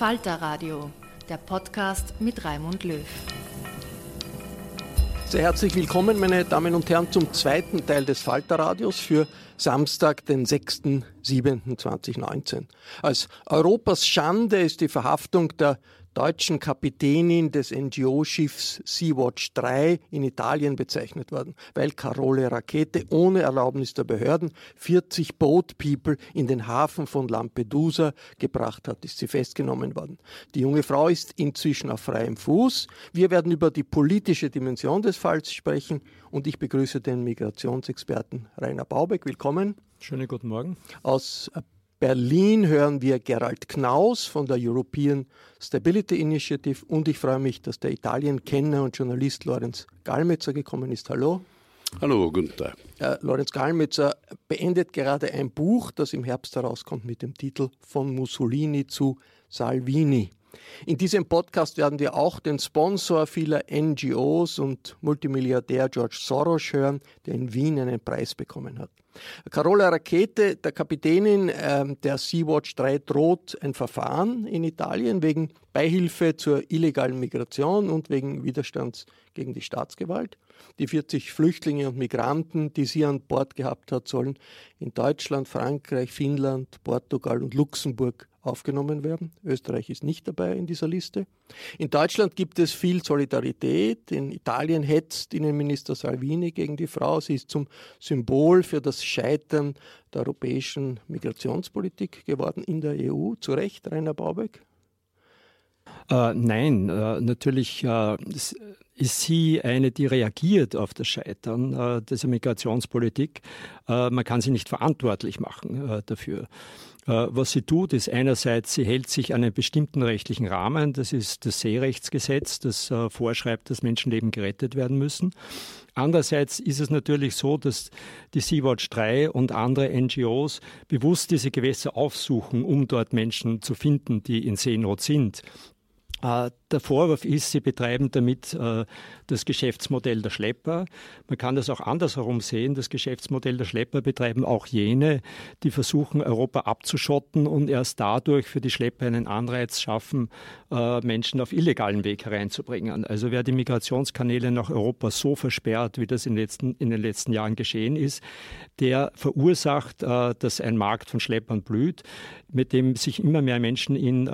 Falter Radio, der Podcast mit Raimund Löw. Sehr herzlich willkommen, meine Damen und Herren, zum zweiten Teil des Falterradios für Samstag, den 6.7.2019. Als Europas Schande ist die Verhaftung der deutschen Kapitänin des NGO-Schiffs Sea-Watch 3 in Italien bezeichnet worden, weil Carole Rakete ohne Erlaubnis der Behörden 40 Boat People in den Hafen von Lampedusa gebracht hat, ist sie festgenommen worden. Die junge Frau ist inzwischen auf freiem Fuß. Wir werden über die politische Dimension des Falls sprechen und ich begrüße den Migrationsexperten Rainer Baubeck. Willkommen. Schönen guten Morgen. Aus Berlin hören wir Gerald Knaus von der European Stability Initiative und ich freue mich, dass der Italien-Kenner und Journalist Lorenz Gallmetzer gekommen ist. Hallo. Hallo, guten Tag. Äh, Lorenz Gallmetzer beendet gerade ein Buch, das im Herbst herauskommt mit dem Titel Von Mussolini zu Salvini. In diesem Podcast werden wir auch den Sponsor vieler NGOs und Multimilliardär George Soros hören, der in Wien einen Preis bekommen hat. Carola Rakete, der Kapitänin äh, der Sea-Watch 3, droht ein Verfahren in Italien wegen Beihilfe zur illegalen Migration und wegen Widerstands gegen die Staatsgewalt. Die 40 Flüchtlinge und Migranten, die sie an Bord gehabt hat, sollen in Deutschland, Frankreich, Finnland, Portugal und Luxemburg aufgenommen werden. Österreich ist nicht dabei in dieser Liste. In Deutschland gibt es viel Solidarität. In Italien hetzt Innenminister Salvini gegen die Frau. Sie ist zum Symbol für das Scheitern der europäischen Migrationspolitik geworden in der EU. Zu Recht, Rainer Baubeck? Äh, nein, äh, natürlich äh, ist sie eine, die reagiert auf das Scheitern äh, dieser Migrationspolitik. Äh, man kann sie nicht verantwortlich machen äh, dafür. Was sie tut, ist einerseits, sie hält sich an einen bestimmten rechtlichen Rahmen. Das ist das Seerechtsgesetz, das vorschreibt, dass Menschenleben gerettet werden müssen. Andererseits ist es natürlich so, dass die Sea-Watch 3 und andere NGOs bewusst diese Gewässer aufsuchen, um dort Menschen zu finden, die in Seenot sind. Äh, der Vorwurf ist, sie betreiben damit äh, das Geschäftsmodell der Schlepper. Man kann das auch andersherum sehen. Das Geschäftsmodell der Schlepper betreiben auch jene, die versuchen, Europa abzuschotten und erst dadurch für die Schlepper einen Anreiz schaffen, äh, Menschen auf illegalen Weg hereinzubringen. Also wer die Migrationskanäle nach Europa so versperrt, wie das in, letzten, in den letzten Jahren geschehen ist, der verursacht, dass ein Markt von Schleppern blüht, mit dem sich immer mehr Menschen in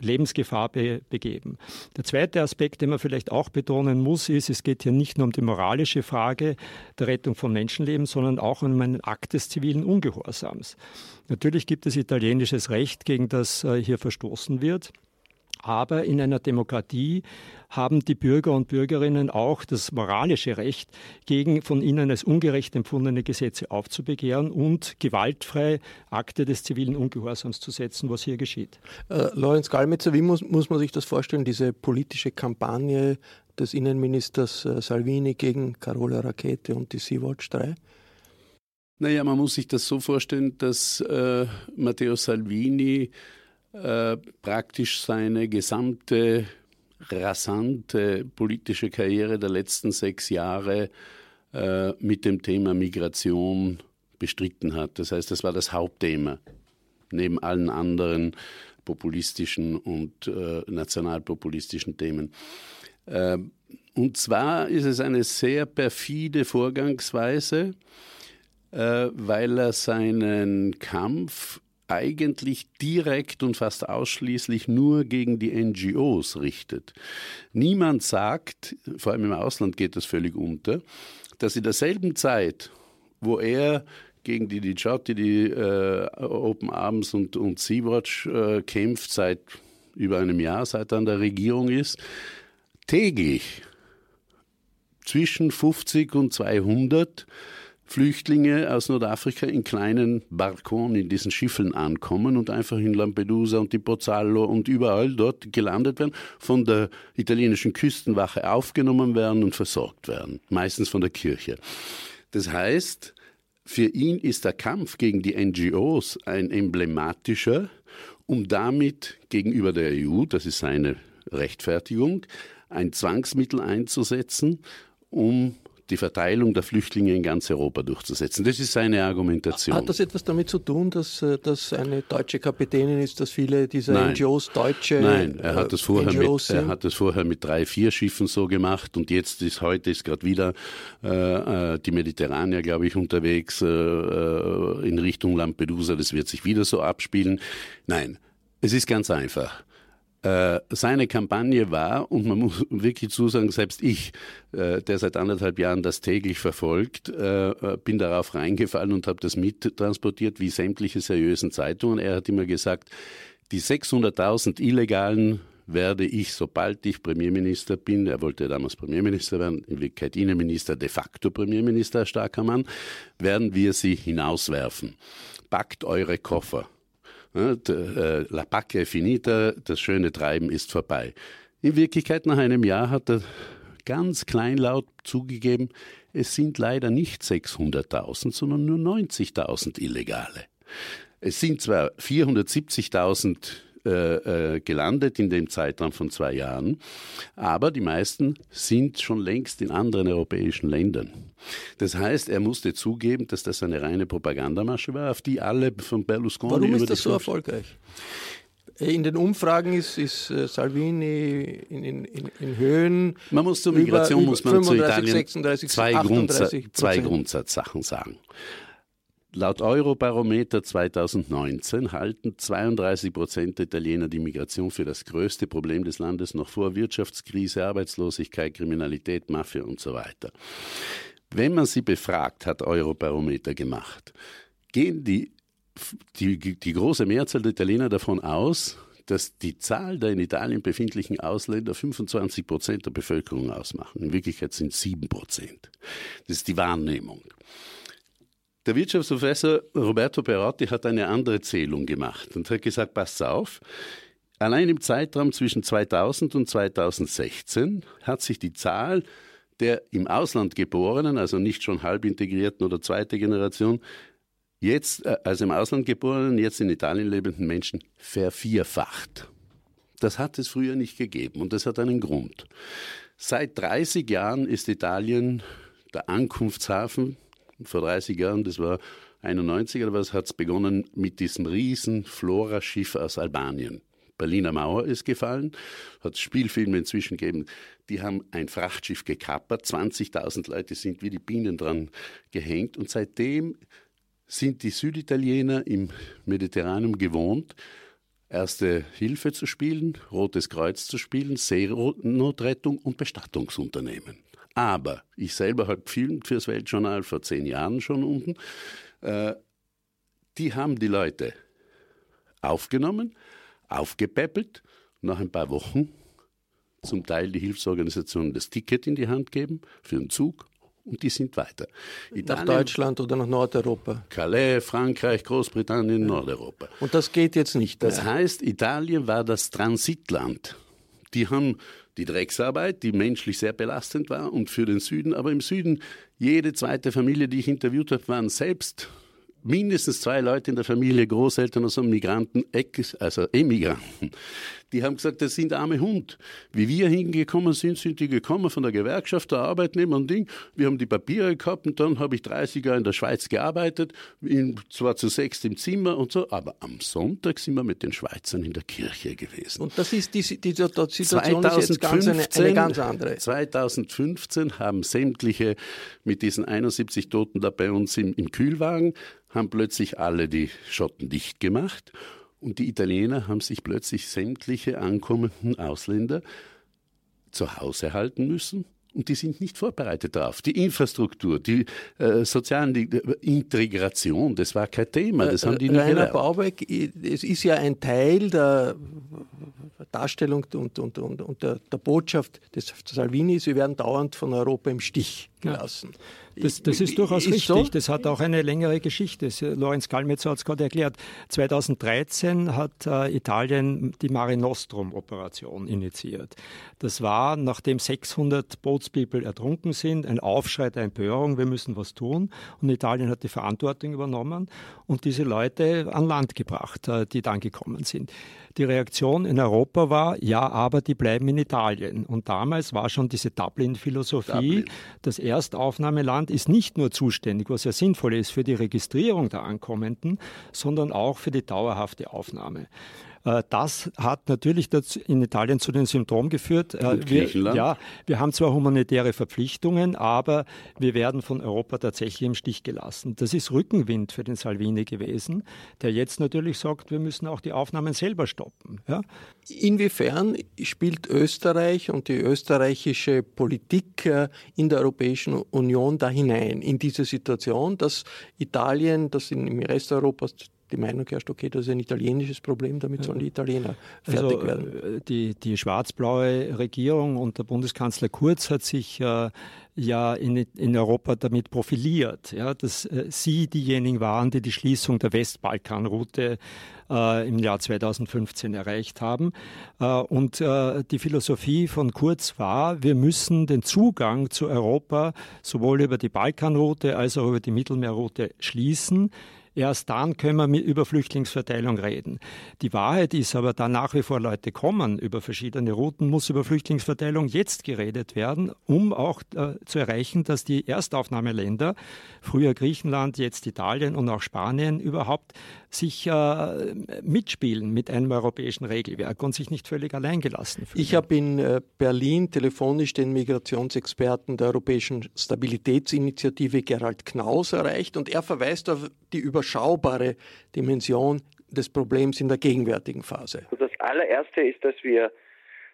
Lebensgefahr be begeben. Der zweite Aspekt, den man vielleicht auch betonen muss, ist, es geht hier nicht nur um die moralische Frage der Rettung von Menschenleben, sondern auch um einen Akt des zivilen Ungehorsams. Natürlich gibt es italienisches Recht, gegen das äh, hier verstoßen wird. Aber in einer Demokratie haben die Bürger und Bürgerinnen auch das moralische Recht, gegen von ihnen als ungerecht empfundene Gesetze aufzubegehren und gewaltfrei Akte des zivilen Ungehorsams zu setzen, was hier geschieht. Äh, Lorenz Gallmetzer, wie muss, muss man sich das vorstellen, diese politische Kampagne des Innenministers äh, Salvini gegen Carola Rakete und die Sea-Watch 3? Naja, man muss sich das so vorstellen, dass äh, Matteo Salvini äh, praktisch seine gesamte rasante politische Karriere der letzten sechs Jahre äh, mit dem Thema Migration bestritten hat. Das heißt, das war das Hauptthema, neben allen anderen populistischen und äh, nationalpopulistischen Themen. Äh, und zwar ist es eine sehr perfide Vorgangsweise, äh, weil er seinen Kampf eigentlich direkt und fast ausschließlich nur gegen die NGOs richtet. Niemand sagt, vor allem im Ausland geht das völlig unter, dass in derselben Zeit, wo er gegen die Diciotti, die äh, Open Arms und, und Sea-Watch äh, kämpft seit über einem Jahr, seit er an der Regierung ist, täglich zwischen 50 und 200 Flüchtlinge aus Nordafrika in kleinen Barkon in diesen Schiffen ankommen und einfach in Lampedusa und die Pozzallo und überall dort gelandet werden, von der italienischen Küstenwache aufgenommen werden und versorgt werden, meistens von der Kirche. Das heißt, für ihn ist der Kampf gegen die NGOs ein emblematischer, um damit gegenüber der EU, das ist seine Rechtfertigung, ein Zwangsmittel einzusetzen, um die Verteilung der Flüchtlinge in ganz Europa durchzusetzen. Das ist seine Argumentation. Hat das etwas damit zu tun, dass äh, das eine deutsche Kapitänin ist, dass viele dieser Nein. NGOs deutsche Nein, er hat das vorher NGOs mit, er hat das vorher mit drei, vier Schiffen so gemacht und jetzt ist heute ist gerade wieder äh, äh die Mediterranier, glaube ich, unterwegs äh, äh, in Richtung Lampedusa. Das wird sich wieder so abspielen. Nein, es ist ganz einfach. Äh, seine Kampagne war, und man muss wirklich zusagen, selbst ich, äh, der seit anderthalb Jahren das täglich verfolgt, äh, bin darauf reingefallen und habe das mittransportiert, wie sämtliche seriösen Zeitungen. Er hat immer gesagt, die 600.000 Illegalen werde ich, sobald ich Premierminister bin, er wollte damals Premierminister werden, in Wirklichkeit Innenminister, de facto Premierminister, starker Mann, werden wir sie hinauswerfen. Packt eure Koffer. Äh, La Pacca è finita, das schöne Treiben ist vorbei. In Wirklichkeit, nach einem Jahr hat er ganz kleinlaut zugegeben, es sind leider nicht 600.000, sondern nur 90.000 Illegale. Es sind zwar 470.000 äh, äh, gelandet in dem Zeitraum von zwei Jahren. Aber die meisten sind schon längst in anderen europäischen Ländern. Das heißt, er musste zugeben, dass das eine reine Propagandamasche war, auf die alle von Berlusconi. Warum ist das so erfolgreich? In den Umfragen ist, ist äh, Salvini in, in, in, Höhen. Man muss zur Migration über, muss man 35, zu Italien 36, zwei, Grundsatz, zwei Grundsatzsachen sagen. Laut Eurobarometer 2019 halten 32 Prozent der Italiener die Migration für das größte Problem des Landes noch vor Wirtschaftskrise, Arbeitslosigkeit, Kriminalität, Mafia und so weiter. Wenn man sie befragt, hat Eurobarometer gemacht, gehen die, die, die große Mehrzahl der Italiener davon aus, dass die Zahl der in Italien befindlichen Ausländer 25 Prozent der Bevölkerung ausmachen. In Wirklichkeit sind es 7 Prozent. Das ist die Wahrnehmung. Der Wirtschaftsprofessor Roberto Perotti hat eine andere Zählung gemacht und hat gesagt, passt auf, allein im Zeitraum zwischen 2000 und 2016 hat sich die Zahl der im Ausland geborenen, also nicht schon halb integrierten oder zweite Generation, jetzt, äh, also im Ausland geborenen, jetzt in Italien lebenden Menschen vervierfacht. Das hat es früher nicht gegeben und das hat einen Grund. Seit 30 Jahren ist Italien der Ankunftshafen vor 30 Jahren, das war 91 oder was, hat es begonnen mit diesem riesen Flora-Schiff aus Albanien. Berliner Mauer ist gefallen, hat Spielfilme inzwischen gegeben. Die haben ein Frachtschiff gekappert, 20.000 Leute sind wie die Bienen dran gehängt und seitdem sind die Süditaliener im Mediterraneum gewohnt, Erste Hilfe zu spielen, Rotes Kreuz zu spielen, Seenotrettung und Bestattungsunternehmen. Aber ich selber habe gefilmt fürs Weltjournal vor zehn Jahren schon unten. Äh, die haben die Leute aufgenommen, aufgepäppelt, nach ein paar Wochen zum Teil die Hilfsorganisationen das Ticket in die Hand geben für den Zug und die sind weiter. Italien, nach Deutschland oder nach Nordeuropa? Calais, Frankreich, Großbritannien, ja. Nordeuropa. Und das geht jetzt nicht mehr. Das heißt, Italien war das Transitland. Die haben die Drecksarbeit, die menschlich sehr belastend war und für den Süden, aber im Süden, jede zweite Familie, die ich interviewt habe, waren selbst mindestens zwei Leute in der Familie, Großeltern, also Migranten, also Emigranten. Die haben gesagt, das sind arme Hund. Wie wir hingekommen sind, sind die gekommen von der Gewerkschaft, der Arbeitnehmer und Ding. Wir haben die Papiere gehabt und dann habe ich 30 Jahre in der Schweiz gearbeitet, in, zwar zu sechs im Zimmer und so, aber am Sonntag sind wir mit den Schweizern in der Kirche gewesen. Und das ist die, die, die Situation 2015, ist jetzt ganz eine, eine ganz andere. 2015 haben sämtliche mit diesen 71 Toten da bei uns im, im Kühlwagen, haben plötzlich alle die Schotten dicht gemacht und die Italiener haben sich plötzlich sämtliche ankommenden Ausländer zu Hause halten müssen. Und die sind nicht vorbereitet darauf. Die Infrastruktur, die äh, sozialen die, äh, Integration, das war kein Thema. Das haben die nicht Rainer Baubeck, es ist ja ein Teil der Darstellung und, und, und, und der, der, Botschaft des Salvini, sie werden dauernd von Europa im Stich gelassen. Ja. Das, das ist durchaus ist richtig. So? Das hat auch eine längere Geschichte. Lorenz Kalmetzer hat es gerade erklärt. 2013 hat äh, Italien die Mare Nostrum-Operation initiiert. Das war, nachdem 600 Bootspeople ertrunken sind, ein Aufschrei der Empörung, wir müssen was tun. Und Italien hat die Verantwortung übernommen und diese Leute an Land gebracht, äh, die dann gekommen sind. Die Reaktion in Europa war, ja, aber die bleiben in Italien. Und damals war schon diese Dublin-Philosophie, Dublin. das Erstaufnahmeland ist nicht nur zuständig, was ja sinnvoll ist für die Registrierung der Ankommenden, sondern auch für die dauerhafte Aufnahme. Äh, das hat natürlich in Italien zu den Symptomen geführt. Äh, wir, ja, wir haben zwar humanitäre Verpflichtungen, aber wir werden von Europa tatsächlich im Stich gelassen. Das ist Rückenwind für den Salvini gewesen, der jetzt natürlich sagt, wir müssen auch die Aufnahmen selber stoppen. Ja? Inwiefern spielt Österreich und die österreichische Politik äh, in der Europäischen Union da hinein, in diese Situation, dass Italien, das im Rest Europas die Meinung herrscht, okay, das ist ein italienisches Problem, damit sollen die Italiener fertig also, werden. Äh, die, die schwarz-blaue Regierung und der Bundeskanzler Kurz hat sich äh, ja in, in Europa damit profiliert, ja, dass äh, sie diejenigen waren, die die Schließung der Westbalkanroute äh, im Jahr 2015 erreicht haben. Äh, und äh, die Philosophie von Kurz war, wir müssen den Zugang zu Europa sowohl über die Balkanroute als auch über die Mittelmeerroute schließen. Erst dann können wir über Flüchtlingsverteilung reden. Die Wahrheit ist aber, da nach wie vor Leute kommen über verschiedene Routen, muss über Flüchtlingsverteilung jetzt geredet werden, um auch äh, zu erreichen, dass die Erstaufnahmeländer, früher Griechenland, jetzt Italien und auch Spanien, überhaupt sich äh, mitspielen mit einem europäischen Regelwerk und sich nicht völlig alleingelassen fühlen. Ich habe in äh, Berlin telefonisch den Migrationsexperten der Europäischen Stabilitätsinitiative Gerald Knaus erreicht und er verweist auf die überschaubare Dimension des Problems in der gegenwärtigen Phase. Also das allererste ist, dass wir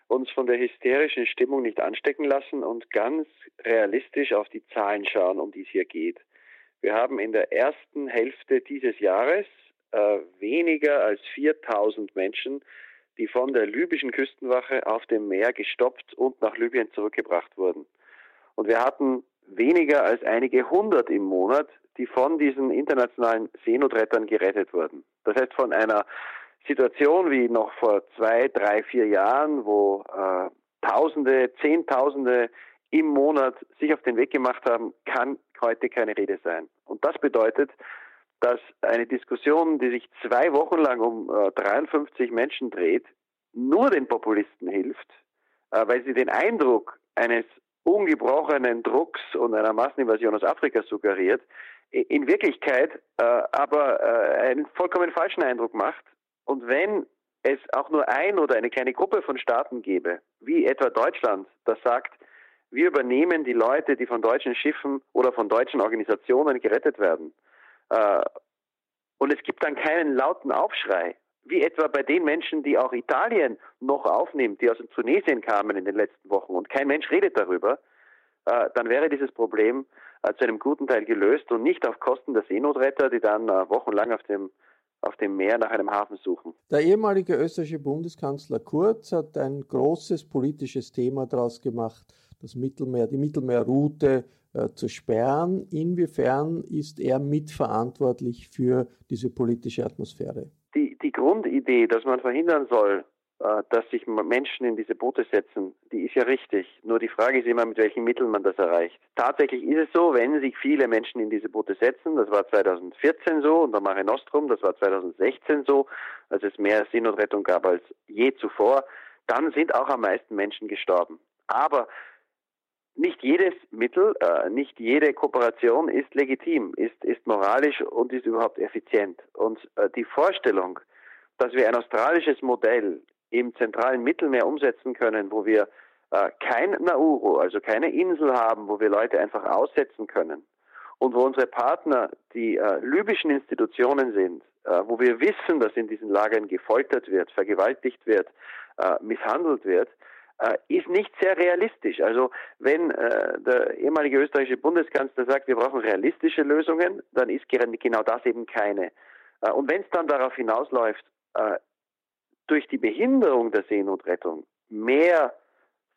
uns von der hysterischen Stimmung nicht anstecken lassen und ganz realistisch auf die Zahlen schauen, um die es hier geht. Wir haben in der ersten Hälfte dieses Jahres äh, weniger als 4000 Menschen, die von der libyschen Küstenwache auf dem Meer gestoppt und nach Libyen zurückgebracht wurden. Und wir hatten weniger als einige hundert im Monat, die von diesen internationalen Seenotrettern gerettet wurden. Das heißt, von einer Situation wie noch vor zwei, drei, vier Jahren, wo äh, Tausende, Zehntausende im Monat sich auf den Weg gemacht haben, kann heute keine Rede sein. Und das bedeutet, dass eine Diskussion, die sich zwei Wochen lang um äh, 53 Menschen dreht, nur den Populisten hilft, äh, weil sie den Eindruck eines ungebrochenen Drucks und einer Masseninvasion aus Afrika suggeriert, in Wirklichkeit äh, aber äh, einen vollkommen falschen Eindruck macht. Und wenn es auch nur ein oder eine kleine Gruppe von Staaten gäbe, wie etwa Deutschland, das sagt, wir übernehmen die Leute, die von deutschen Schiffen oder von deutschen Organisationen gerettet werden, äh, und es gibt dann keinen lauten Aufschrei, wie etwa bei den Menschen, die auch Italien noch aufnimmt, die aus Tunesien kamen in den letzten Wochen und kein Mensch redet darüber, äh, dann wäre dieses Problem äh, zu einem guten Teil gelöst und nicht auf Kosten der Seenotretter, die dann wochenlang auf dem auf dem Meer nach einem Hafen suchen. Der ehemalige österreichische Bundeskanzler Kurz hat ein großes politisches Thema daraus gemacht, das Mittelmeer, die Mittelmeerroute äh, zu sperren. Inwiefern ist er mitverantwortlich für diese politische Atmosphäre? Die, die Grundidee, dass man verhindern soll, äh, dass sich Menschen in diese Boote setzen, die ist ja richtig. Nur die Frage ist immer, mit welchen Mitteln man das erreicht. Tatsächlich ist es so, wenn sich viele Menschen in diese Boote setzen, das war 2014 so unter Mare Nostrum, das war 2016 so, als es mehr Seenotrettung gab als je zuvor, dann sind auch am meisten Menschen gestorben. Aber nicht jedes Mittel, äh, nicht jede Kooperation ist legitim, ist, ist moralisch und ist überhaupt effizient. Und äh, die Vorstellung, dass wir ein australisches Modell im zentralen Mittelmeer umsetzen können, wo wir äh, kein Nauru, also keine Insel haben, wo wir Leute einfach aussetzen können und wo unsere Partner die äh, libyschen Institutionen sind, äh, wo wir wissen, dass in diesen Lagern gefoltert wird, vergewaltigt wird, äh, misshandelt wird, äh, ist nicht sehr realistisch. Also wenn äh, der ehemalige österreichische Bundeskanzler sagt, wir brauchen realistische Lösungen, dann ist genau das eben keine. Äh, und wenn es dann darauf hinausläuft, äh, durch die Behinderung der Seenotrettung mehr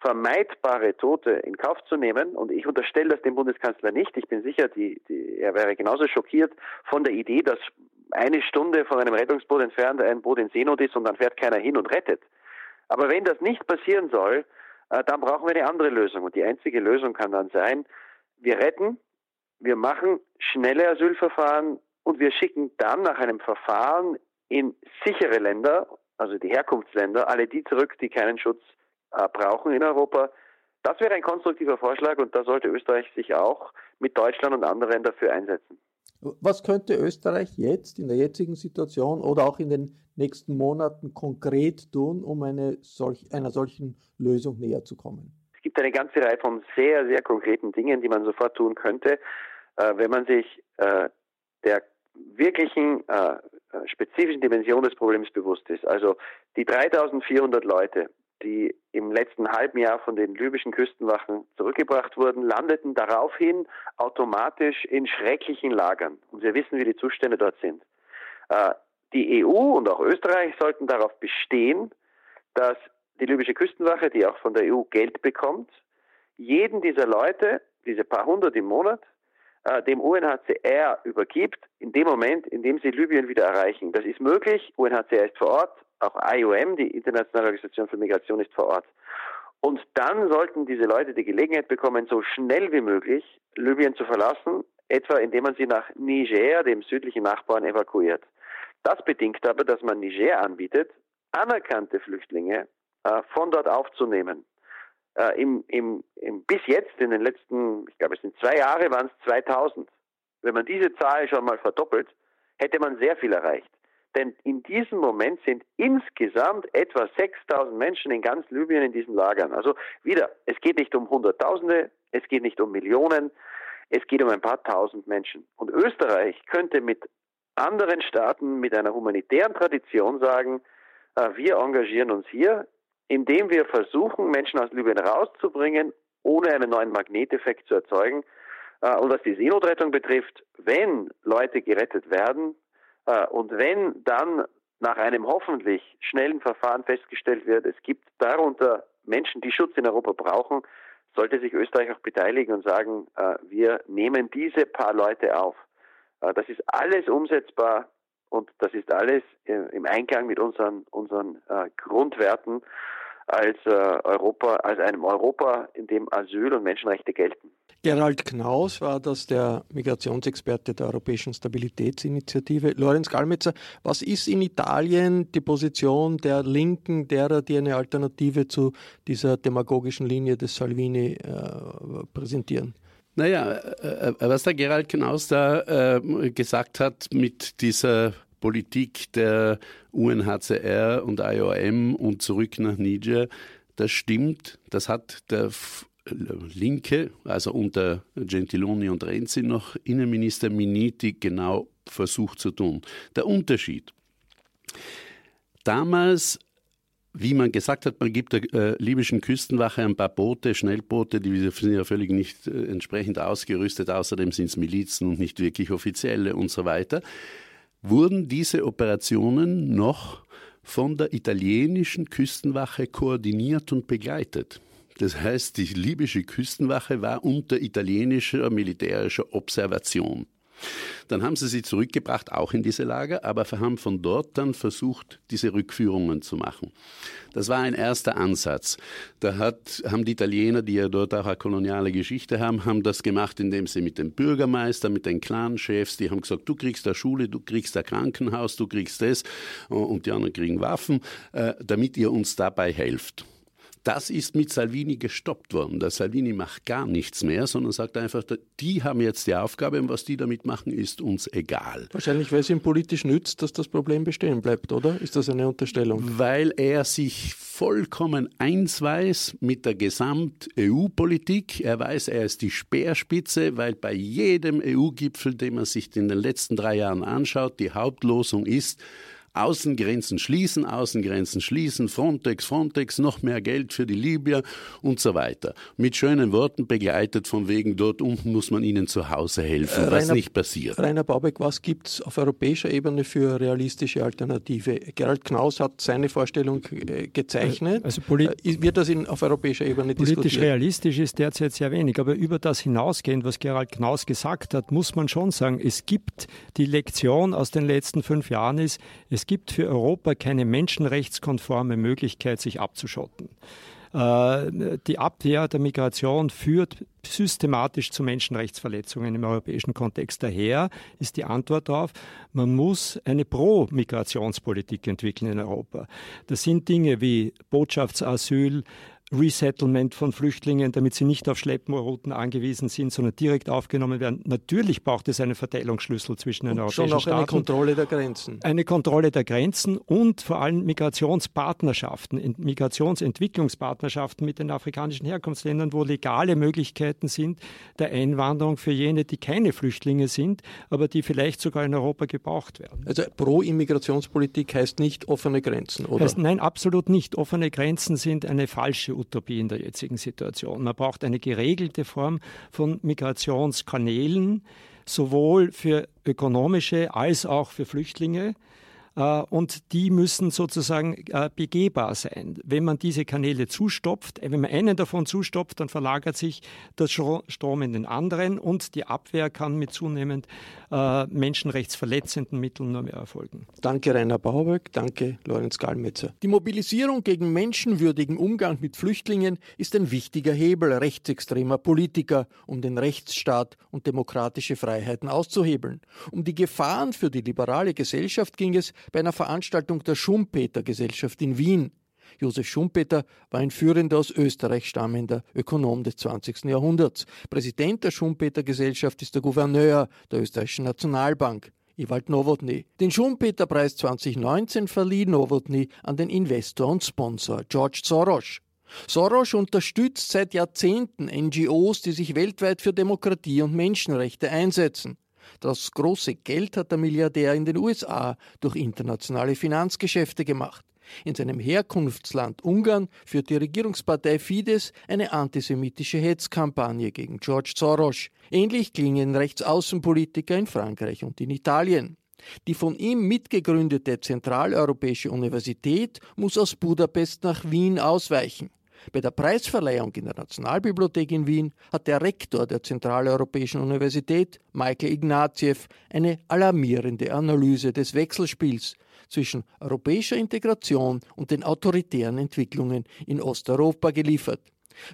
vermeidbare Tote in Kauf zu nehmen. Und ich unterstelle das dem Bundeskanzler nicht. Ich bin sicher, die, die, er wäre genauso schockiert von der Idee, dass eine Stunde von einem Rettungsboot entfernt ein Boot in Seenot ist und dann fährt keiner hin und rettet. Aber wenn das nicht passieren soll, äh, dann brauchen wir eine andere Lösung. Und die einzige Lösung kann dann sein, wir retten, wir machen schnelle Asylverfahren und wir schicken dann nach einem Verfahren in sichere Länder, also die Herkunftsländer, alle die zurück, die keinen Schutz äh, brauchen in Europa. Das wäre ein konstruktiver Vorschlag und da sollte Österreich sich auch mit Deutschland und anderen dafür einsetzen. Was könnte Österreich jetzt in der jetzigen Situation oder auch in den nächsten Monaten konkret tun, um eine solch, einer solchen Lösung näher zu kommen? Es gibt eine ganze Reihe von sehr, sehr konkreten Dingen, die man sofort tun könnte, äh, wenn man sich äh, der wirklichen äh, spezifischen Dimension des Problems bewusst ist. Also die 3400 Leute, die im letzten halben Jahr von den libyschen Küstenwachen zurückgebracht wurden, landeten daraufhin automatisch in schrecklichen Lagern. Und wir wissen, wie die Zustände dort sind. Äh, die EU und auch Österreich sollten darauf bestehen, dass die libysche Küstenwache, die auch von der EU Geld bekommt, jeden dieser Leute, diese paar hundert im Monat, äh, dem UNHCR übergibt, in dem Moment, in dem sie Libyen wieder erreichen. Das ist möglich. UNHCR ist vor Ort. Auch IOM, die Internationale Organisation für Migration, ist vor Ort. Und dann sollten diese Leute die Gelegenheit bekommen, so schnell wie möglich Libyen zu verlassen, etwa indem man sie nach Niger, dem südlichen Nachbarn, evakuiert. Das bedingt aber, dass man Niger anbietet, anerkannte Flüchtlinge äh, von dort aufzunehmen. Äh, im, im, im, bis jetzt, in den letzten, ich glaube, es sind zwei Jahre, waren es 2000. Wenn man diese Zahl schon mal verdoppelt, hätte man sehr viel erreicht. Denn in diesem Moment sind insgesamt etwa 6000 Menschen in ganz Libyen in diesen Lagern. Also wieder, es geht nicht um Hunderttausende, es geht nicht um Millionen, es geht um ein paar tausend Menschen. Und Österreich könnte mit anderen Staaten mit einer humanitären Tradition sagen, äh, wir engagieren uns hier, indem wir versuchen, Menschen aus Libyen rauszubringen, ohne einen neuen Magneteffekt zu erzeugen. Äh, und was die Seenotrettung betrifft, wenn Leute gerettet werden, äh, und wenn dann nach einem hoffentlich schnellen Verfahren festgestellt wird, es gibt darunter Menschen, die Schutz in Europa brauchen, sollte sich Österreich auch beteiligen und sagen, äh, wir nehmen diese paar Leute auf. Das ist alles umsetzbar und das ist alles im Einklang mit unseren, unseren Grundwerten als Europa, als einem Europa, in dem Asyl und Menschenrechte gelten. Gerald Knaus war das der Migrationsexperte der Europäischen Stabilitätsinitiative. Lorenz Gallmetzer, was ist in Italien die Position der Linken, derer, die eine Alternative zu dieser demagogischen Linie des Salvini äh, präsentieren? Naja, äh, äh, was der Gerald Knaus da äh, gesagt hat mit dieser Politik der UNHCR und IOM und zurück nach Niger, das stimmt. Das hat der Linke, also unter Gentiloni und Renzi noch Innenminister Miniti genau versucht zu tun. Der Unterschied. Damals wie man gesagt hat, man gibt der äh, libyschen Küstenwache ein paar Boote, Schnellboote, die sind ja völlig nicht äh, entsprechend ausgerüstet, außerdem sind es Milizen und nicht wirklich offizielle und so weiter, wurden diese Operationen noch von der italienischen Küstenwache koordiniert und begleitet. Das heißt, die libysche Küstenwache war unter italienischer militärischer Observation. Dann haben sie sie zurückgebracht, auch in diese Lager, aber haben von dort dann versucht, diese Rückführungen zu machen. Das war ein erster Ansatz. Da hat, haben die Italiener, die ja dort auch eine koloniale Geschichte haben, haben das gemacht, indem sie mit dem Bürgermeister, mit den Clanchefs, die haben gesagt, du kriegst eine Schule, du kriegst ein Krankenhaus, du kriegst das und die anderen kriegen Waffen, äh, damit ihr uns dabei helft. Das ist mit Salvini gestoppt worden. Der Salvini macht gar nichts mehr, sondern sagt einfach, die haben jetzt die Aufgabe und was die damit machen, ist uns egal. Wahrscheinlich, weil es ihm politisch nützt, dass das Problem bestehen bleibt, oder? Ist das eine Unterstellung? Weil er sich vollkommen eins weiß mit der Gesamt-EU-Politik. Er weiß, er ist die Speerspitze, weil bei jedem EU-Gipfel, den man sich in den letzten drei Jahren anschaut, die Hauptlosung ist, Außengrenzen schließen, Außengrenzen schließen, Frontex, Frontex, noch mehr Geld für die Libyer und so weiter. Mit schönen Worten begleitet von wegen, dort unten muss man ihnen zu Hause helfen, äh, was Rainer, nicht passiert. Rainer Baubeck, was gibt es auf europäischer Ebene für realistische Alternative? Gerald Knaus hat seine Vorstellung äh, gezeichnet. Also äh, wird das in, auf europäischer Ebene Politisch diskutiert? realistisch ist derzeit sehr wenig, aber über das hinausgehend, was Gerald Knaus gesagt hat, muss man schon sagen, es gibt die Lektion aus den letzten fünf Jahren ist, es gibt für Europa keine menschenrechtskonforme Möglichkeit, sich abzuschotten. Äh, die Abwehr der Migration führt systematisch zu Menschenrechtsverletzungen im europäischen Kontext. Daher ist die Antwort darauf, man muss eine Pro-Migrationspolitik entwickeln in Europa. Das sind Dinge wie Botschaftsasyl, Resettlement von Flüchtlingen, damit sie nicht auf Schleppmoorrouten angewiesen sind, sondern direkt aufgenommen werden. Natürlich braucht es einen Verteilungsschlüssel zwischen den und europäischen schon auch Staaten. Eine Kontrolle der Grenzen. Eine Kontrolle der Grenzen und vor allem Migrationspartnerschaften, Migrationsentwicklungspartnerschaften mit den afrikanischen Herkunftsländern, wo legale Möglichkeiten sind der Einwanderung für jene, die keine Flüchtlinge sind, aber die vielleicht sogar in Europa gebraucht werden. Also Pro-Immigrationspolitik heißt nicht offene Grenzen, oder? Heißt, nein, absolut nicht. Offene Grenzen sind eine falsche Utopie in der jetzigen Situation. Man braucht eine geregelte Form von Migrationskanälen, sowohl für ökonomische als auch für Flüchtlinge. Äh, und die müssen sozusagen äh, begehbar sein. Wenn man diese Kanäle zustopft, äh, wenn man einen davon zustopft, dann verlagert sich der Strom in den anderen und die Abwehr kann mit zunehmend menschenrechtsverletzenden Mitteln nur mehr erfolgen. Danke Rainer Bauberg, danke Lorenz Gallmetzer. Die Mobilisierung gegen menschenwürdigen Umgang mit Flüchtlingen ist ein wichtiger Hebel rechtsextremer Politiker, um den Rechtsstaat und demokratische Freiheiten auszuhebeln. Um die Gefahren für die liberale Gesellschaft ging es bei einer Veranstaltung der Schumpeter-Gesellschaft in Wien. Josef Schumpeter war ein führender aus Österreich stammender Ökonom des 20. Jahrhunderts. Präsident der Schumpeter-Gesellschaft ist der Gouverneur der österreichischen Nationalbank. Ewald Nowotny. Den Schumpeter-Preis 2019 verlieh Nowotny an den Investor und Sponsor George Soros. Soros unterstützt seit Jahrzehnten NGOs, die sich weltweit für Demokratie und Menschenrechte einsetzen. Das große Geld hat der Milliardär in den USA durch internationale Finanzgeschäfte gemacht. In seinem Herkunftsland Ungarn führt die Regierungspartei Fidesz eine antisemitische Hetzkampagne gegen George Soros. Ähnlich klingen Rechtsaußenpolitiker in Frankreich und in Italien. Die von ihm mitgegründete Zentraleuropäische Universität muss aus Budapest nach Wien ausweichen. Bei der Preisverleihung in der Nationalbibliothek in Wien hat der Rektor der Zentraleuropäischen Universität, Michael Ignatieff, eine alarmierende Analyse des Wechselspiels zwischen europäischer Integration und den autoritären Entwicklungen in Osteuropa geliefert.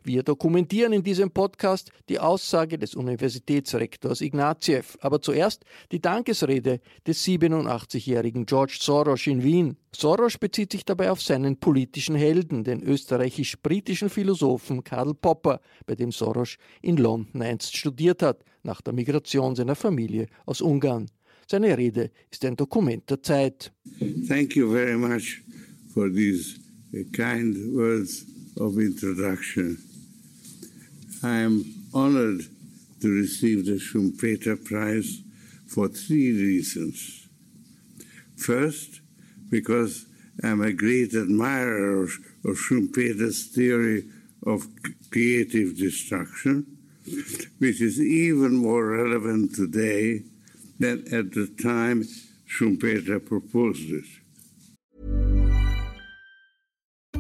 Wir dokumentieren in diesem Podcast die Aussage des Universitätsrektors Ignatieff, aber zuerst die Dankesrede des 87-jährigen George Soros in Wien. Soros bezieht sich dabei auf seinen politischen Helden, den österreichisch-britischen Philosophen Karl Popper, bei dem Soros in London einst studiert hat, nach der Migration seiner Familie aus Ungarn. Seine Rede ist ein Dokument der Zeit. Thank you very much for these kind words of introduction. I am honored to receive the Schumpeter Prize for three reasons. First, because I'm a great admirer of, Schumpeter's theory of creative destruction, which is even more relevant today than at the time Schumpeter proposed it.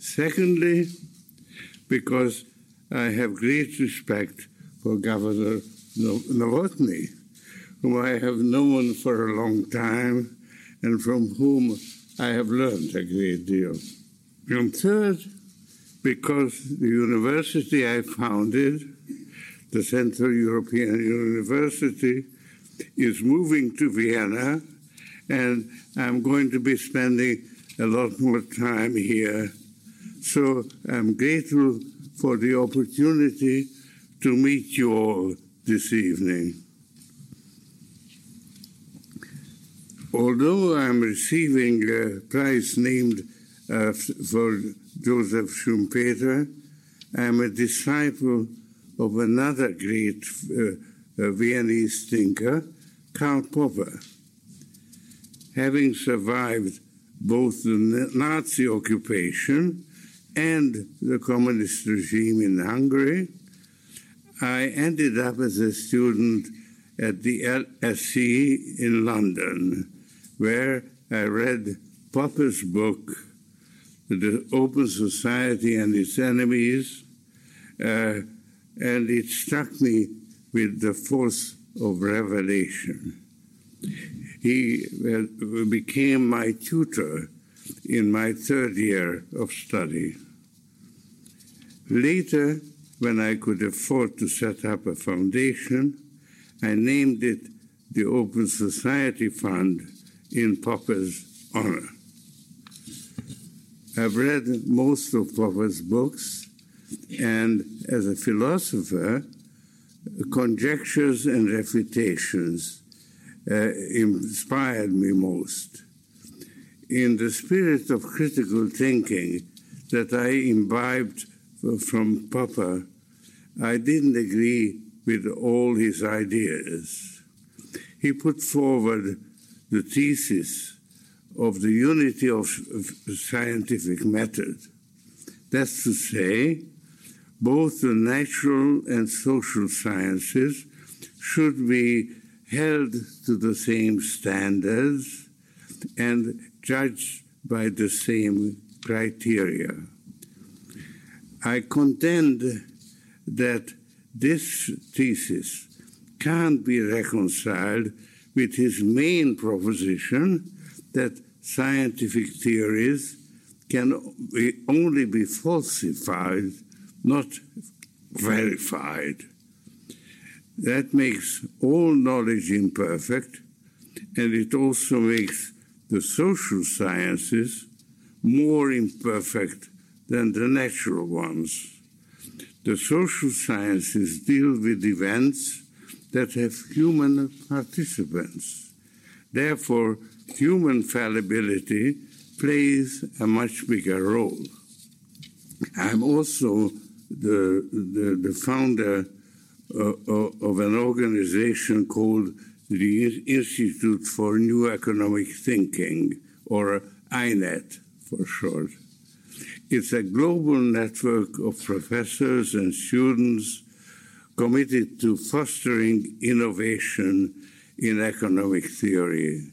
Secondly, because I have great respect for Governor Novotny, whom I have known for a long time and from whom I have learned a great deal. And third, because the university I founded, the Central European University, is moving to Vienna, and I'm going to be spending a lot more time here. So I'm grateful for the opportunity to meet you all this evening. Although I'm receiving a prize named uh, for Joseph Schumpeter, I'm a disciple of another great uh, uh, Viennese thinker, Karl Popper. Having survived both the Nazi occupation and the communist regime in Hungary, I ended up as a student at the LSE in London, where I read Popper's book, The Open Society and Its Enemies, uh, and it struck me with the force of revelation. He uh, became my tutor in my third year of study. Later, when I could afford to set up a foundation, I named it the Open Society Fund in Popper's honor. I've read most of Popper's books, and as a philosopher, conjectures and refutations uh, inspired me most. In the spirit of critical thinking that I imbibed from Popper, I didn't agree with all his ideas. He put forward the thesis of the unity of scientific method. That's to say, both the natural and social sciences should be held to the same standards and judged by the same criteria. I contend that this thesis can't be reconciled with his main proposition that scientific theories can only be falsified not verified. That makes all knowledge imperfect, and it also makes the social sciences more imperfect than the natural ones. The social sciences deal with events that have human participants. Therefore, human fallibility plays a much bigger role. I'm also the, the, the founder uh, of an organization called the Institute for New Economic Thinking, or INET for short. It's a global network of professors and students committed to fostering innovation in economic theory.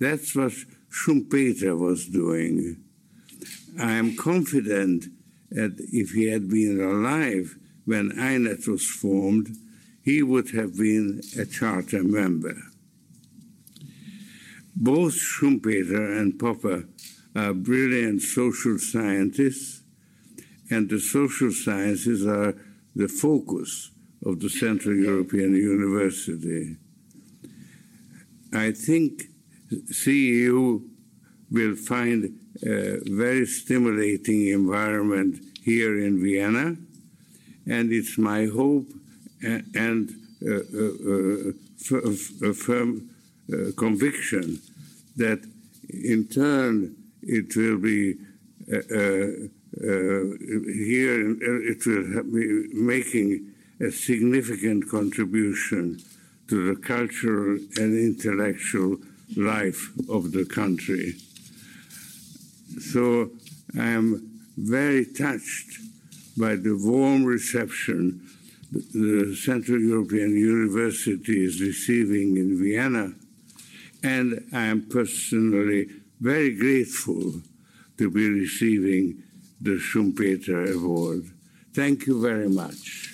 That's what Schumpeter was doing. I am confident that if he had been alive when INET was formed, he would have been a charter member. Both Schumpeter and Popper are brilliant social scientists, and the social sciences are the focus of the Central European University. I think CEU will find a very stimulating environment here in Vienna, and it's my hope and uh, uh, uh, firm uh, conviction that in turn it will be here, it will be making a significant contribution to the cultural and intellectual life of the country. So I am very touched by the warm reception the Central European University is receiving in Vienna, and I am personally very grateful to be receiving the Schumpeter Award. Thank you very much.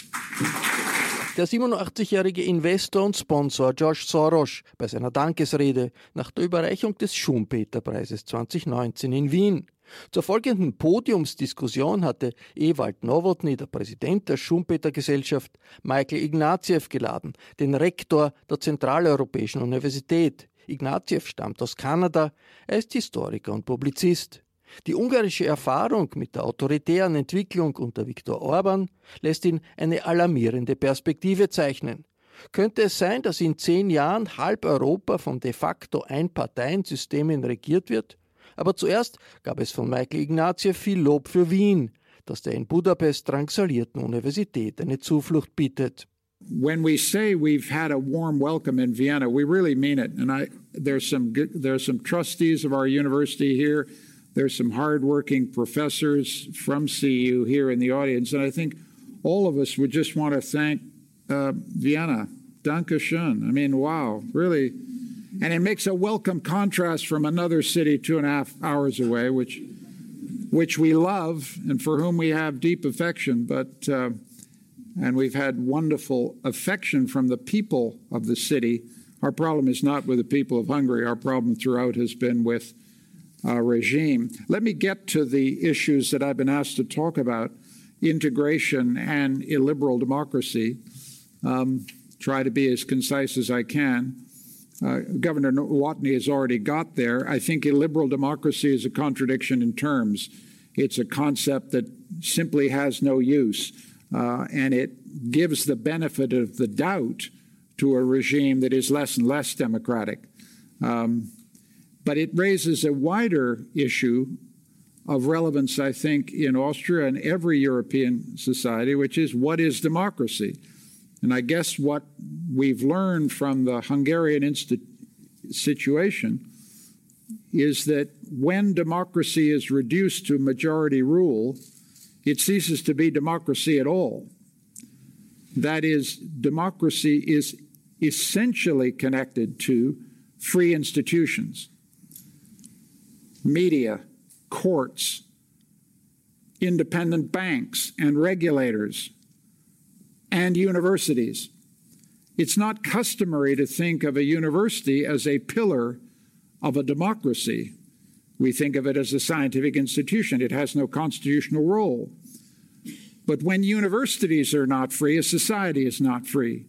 Der 87-jährige Investor und Sponsor George Soros bei seiner Dankesrede nach der Überreichung des Schumpeter-Preises 2019 in Wien. Zur folgenden Podiumsdiskussion hatte Ewald Nowotny, der Präsident der Schumpeter-Gesellschaft, Michael Ignatieff geladen, den Rektor der Zentraleuropäischen Universität. Ignatieff stammt aus Kanada, er ist Historiker und Publizist. Die ungarische Erfahrung mit der autoritären Entwicklung unter Viktor Orban lässt ihn eine alarmierende Perspektive zeichnen. Könnte es sein, dass in zehn Jahren halb Europa von de facto Einparteiensystemen regiert wird? Aber zuerst gab es von Michael Ignatieff viel Lob für Wien, das der in Budapest drangsalierten Universität eine Zuflucht bietet. when we say we've had a warm welcome in Vienna, we really mean it. And I, there's some good, there's some trustees of our university here. There's some hardworking professors from CU here in the audience, and I think all of us would just want to thank uh, Vienna. Danke schön. I mean, wow, really. And it makes a welcome contrast from another city two and a half hours away, which, which we love and for whom we have deep affection. But uh, and we've had wonderful affection from the people of the city. Our problem is not with the people of Hungary. Our problem throughout has been with uh, regime. Let me get to the issues that I've been asked to talk about integration and illiberal democracy. Um, try to be as concise as I can. Uh, Governor Watney has already got there. I think illiberal democracy is a contradiction in terms. It's a concept that simply has no use, uh, and it gives the benefit of the doubt to a regime that is less and less democratic. Um, but it raises a wider issue of relevance, I think, in Austria and every European society, which is what is democracy? And I guess what we've learned from the Hungarian insti- situation is that when democracy is reduced to majority rule, it ceases to be democracy at all. That is, democracy is essentially connected to free institutions media, courts, independent banks and regulators, and universities. It's not customary to think of a university as a pillar of a democracy. We think of it as a scientific institution. It has no constitutional role. But when universities are not free, a society is not free.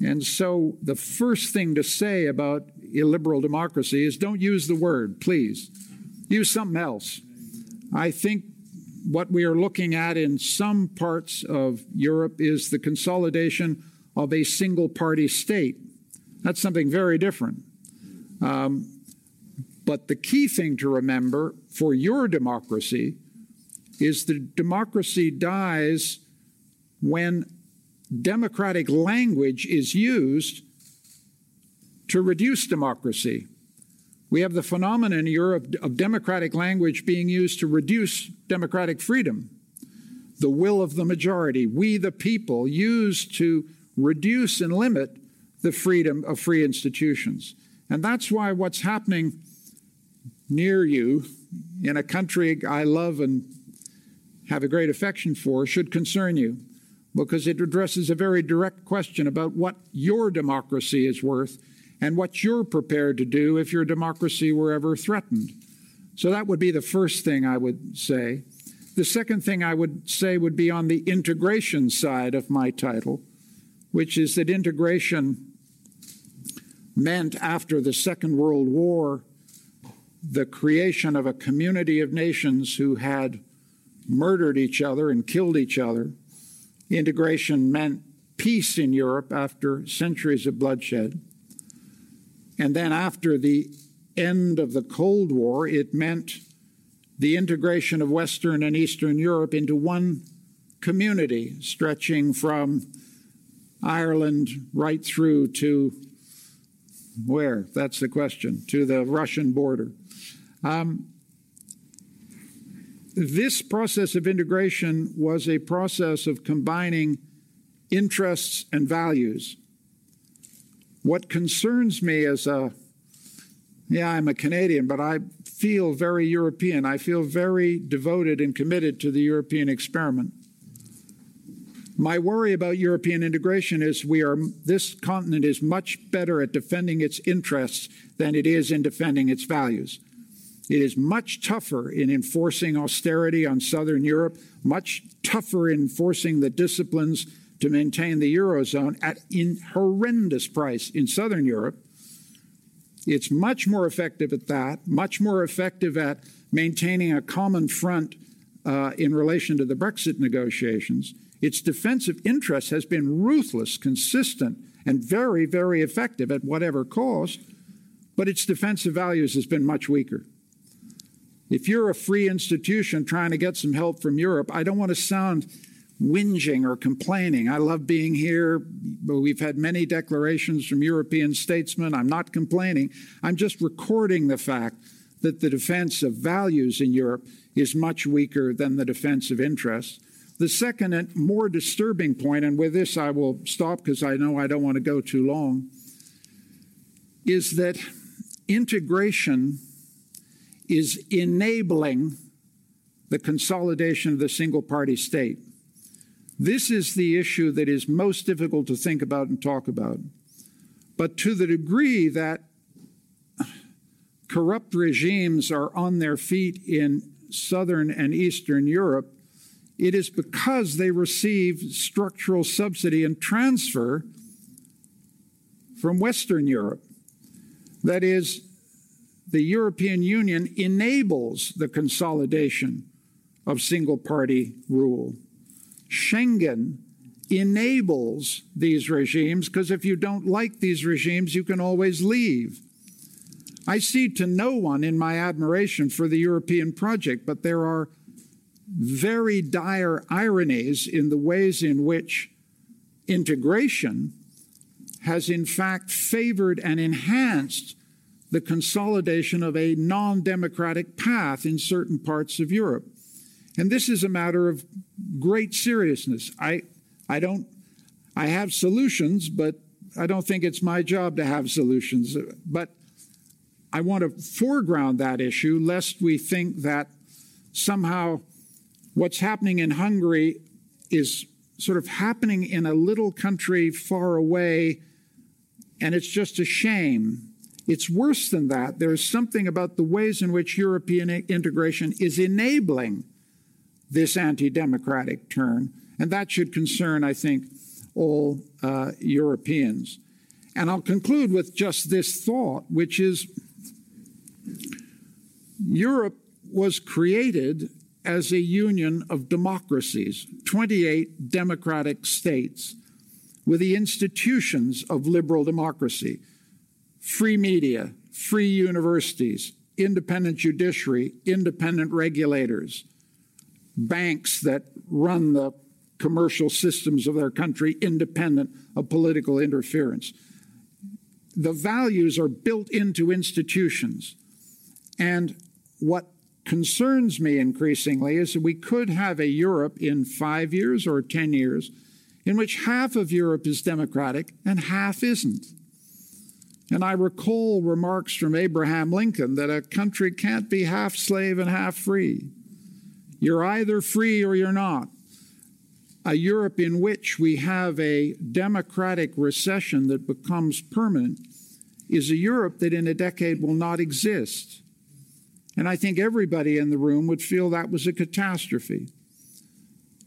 And so the first thing to say about illiberal democracy is don't use the word, please. Use something else. I think what we are looking at in some parts of Europe is the consolidation of a single party state. That's something very different. Um, but the key thing to remember for your democracy is that democracy dies when democratic language is used to reduce democracy. We have the phenomenon in Europe of democratic language being used to reduce democratic freedom. The will of the majority, we the people, used to reduce and limit the freedom of free institutions. And that's why what's happening near you in a country I love and have a great affection for should concern you because it addresses a very direct question about what your democracy is worth and what you're prepared to do if your democracy were ever threatened. So that would be the first thing I would say. The second thing I would say would be on the integration side of my title, which is that integration meant after the Second World War the creation of a community of nations who had murdered each other and killed each other. Integration meant peace in Europe after centuries of bloodshed. And then after the end of the Cold War, it meant the integration of Western and Eastern Europe into one community, stretching from Ireland right through to where? That's the question, to the Russian border. Um, this process of integration was a process of combining interests and values. What concerns me as a, uh, yeah, I'm a Canadian, but I feel very European. I feel very devoted and committed to the European experiment. My worry about European integration is we are this continent is much better at defending its interests than it is in defending its values. It is much tougher in enforcing austerity on Southern Europe, much tougher in enforcing the disciplines to maintain the Eurozone at in horrendous price in Southern Europe. It's much more effective at that, much more effective at maintaining a common front uh, in relation to the Brexit negotiations. Its defensive interest has been ruthless, consistent, and very, very effective at whatever cost, but its defensive values has been much weaker. If you're a free institution trying to get some help from Europe, I don't want to sound whinging or complaining. I love being here. We've had many declarations from European statesmen. I'm not complaining. I'm just recording the fact that the defense of values in Europe is much weaker than the defense of interests. The second and more disturbing point, and with this I will stop because I know I don't want to go too long, is that integration is enabling the consolidation of the single party state. This is the issue that is most difficult to think about and talk about. But to the degree that corrupt regimes are on their feet in Southern and Eastern Europe, it is because they receive structural subsidy and transfer from Western Europe. That is, the European Union enables the consolidation of single party rule. Schengen enables these regimes because if you don't like these regimes, you can always leave. I see to no one in my admiration for the European project, but there are very dire ironies in the ways in which integration has in fact favored and enhanced the consolidation of a non democratic path in certain parts of Europe. And this is a matter of great seriousness. I, I don't, I have solutions, but I don't think it's my job to have solutions. But I want to foreground that issue lest we think that somehow what's happening in Hungary is sort of happening in a little country far away, and it's just a shame. It's worse than that. There's something about the ways in which European integration is enabling this anti democratic turn, and that should concern, I think, all uh, Europeans. And I'll conclude with just this thought, which is Europe was created as a union of democracies, 28 democratic states, with the institutions of liberal democracy free media, free universities, independent judiciary, independent regulators, banks that run the commercial systems of their country independent of political interference. The values are built into institutions. And what concerns me increasingly is that we could have a Europe in five years or 10 years in which half of Europe is democratic and half isn't. And I recall remarks from Abraham Lincoln that a country can't be half slave and half free. You're either free or you're not. A Europe in which we have a democratic recession that becomes permanent is a Europe that in a decade will not exist. And I think everybody in the room would feel that was a catastrophe.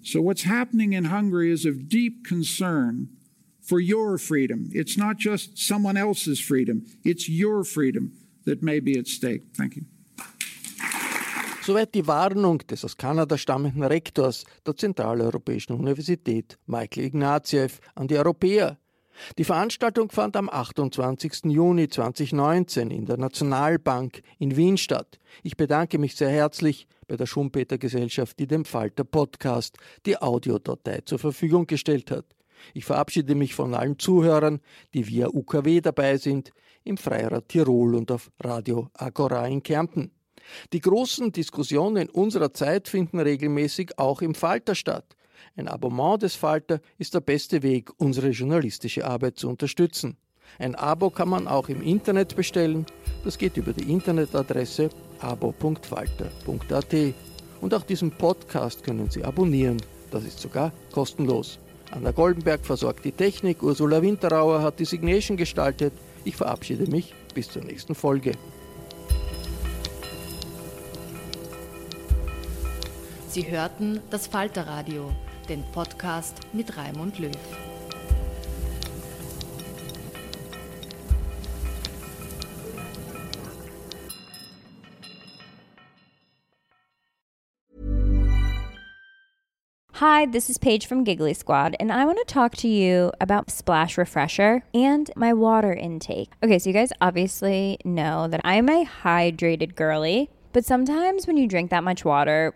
So, what's happening in Hungary is of deep concern for your freedom. It's not just someone else's freedom, it's your freedom that may be at stake. Thank you. Soweit die Warnung des aus Kanada stammenden Rektors der Zentraleuropäischen Universität, Michael Ignatieff, an die Europäer. Die Veranstaltung fand am 28. Juni 2019 in der Nationalbank in Wien statt. Ich bedanke mich sehr herzlich bei der Schumpeter Gesellschaft, die dem Falter Podcast die Audiodatei zur Verfügung gestellt hat. Ich verabschiede mich von allen Zuhörern, die via UKW dabei sind, im Freirad Tirol und auf Radio Agora in Kärnten. Die großen Diskussionen unserer Zeit finden regelmäßig auch im Falter statt. Ein Abonnement des Falter ist der beste Weg, unsere journalistische Arbeit zu unterstützen. Ein Abo kann man auch im Internet bestellen. Das geht über die Internetadresse abo.falter.at. Und auch diesen Podcast können Sie abonnieren. Das ist sogar kostenlos. Anna Goldenberg versorgt die Technik, Ursula Winterauer hat die Signation gestaltet. Ich verabschiede mich bis zur nächsten Folge. Sie hörten das Falterradio, den Podcast mit Raimund Löw. Hi, this is Paige from Giggly Squad, and I want to talk to you about Splash Refresher and my water intake. Okay, so you guys obviously know that I'm a hydrated girly, but sometimes when you drink that much water,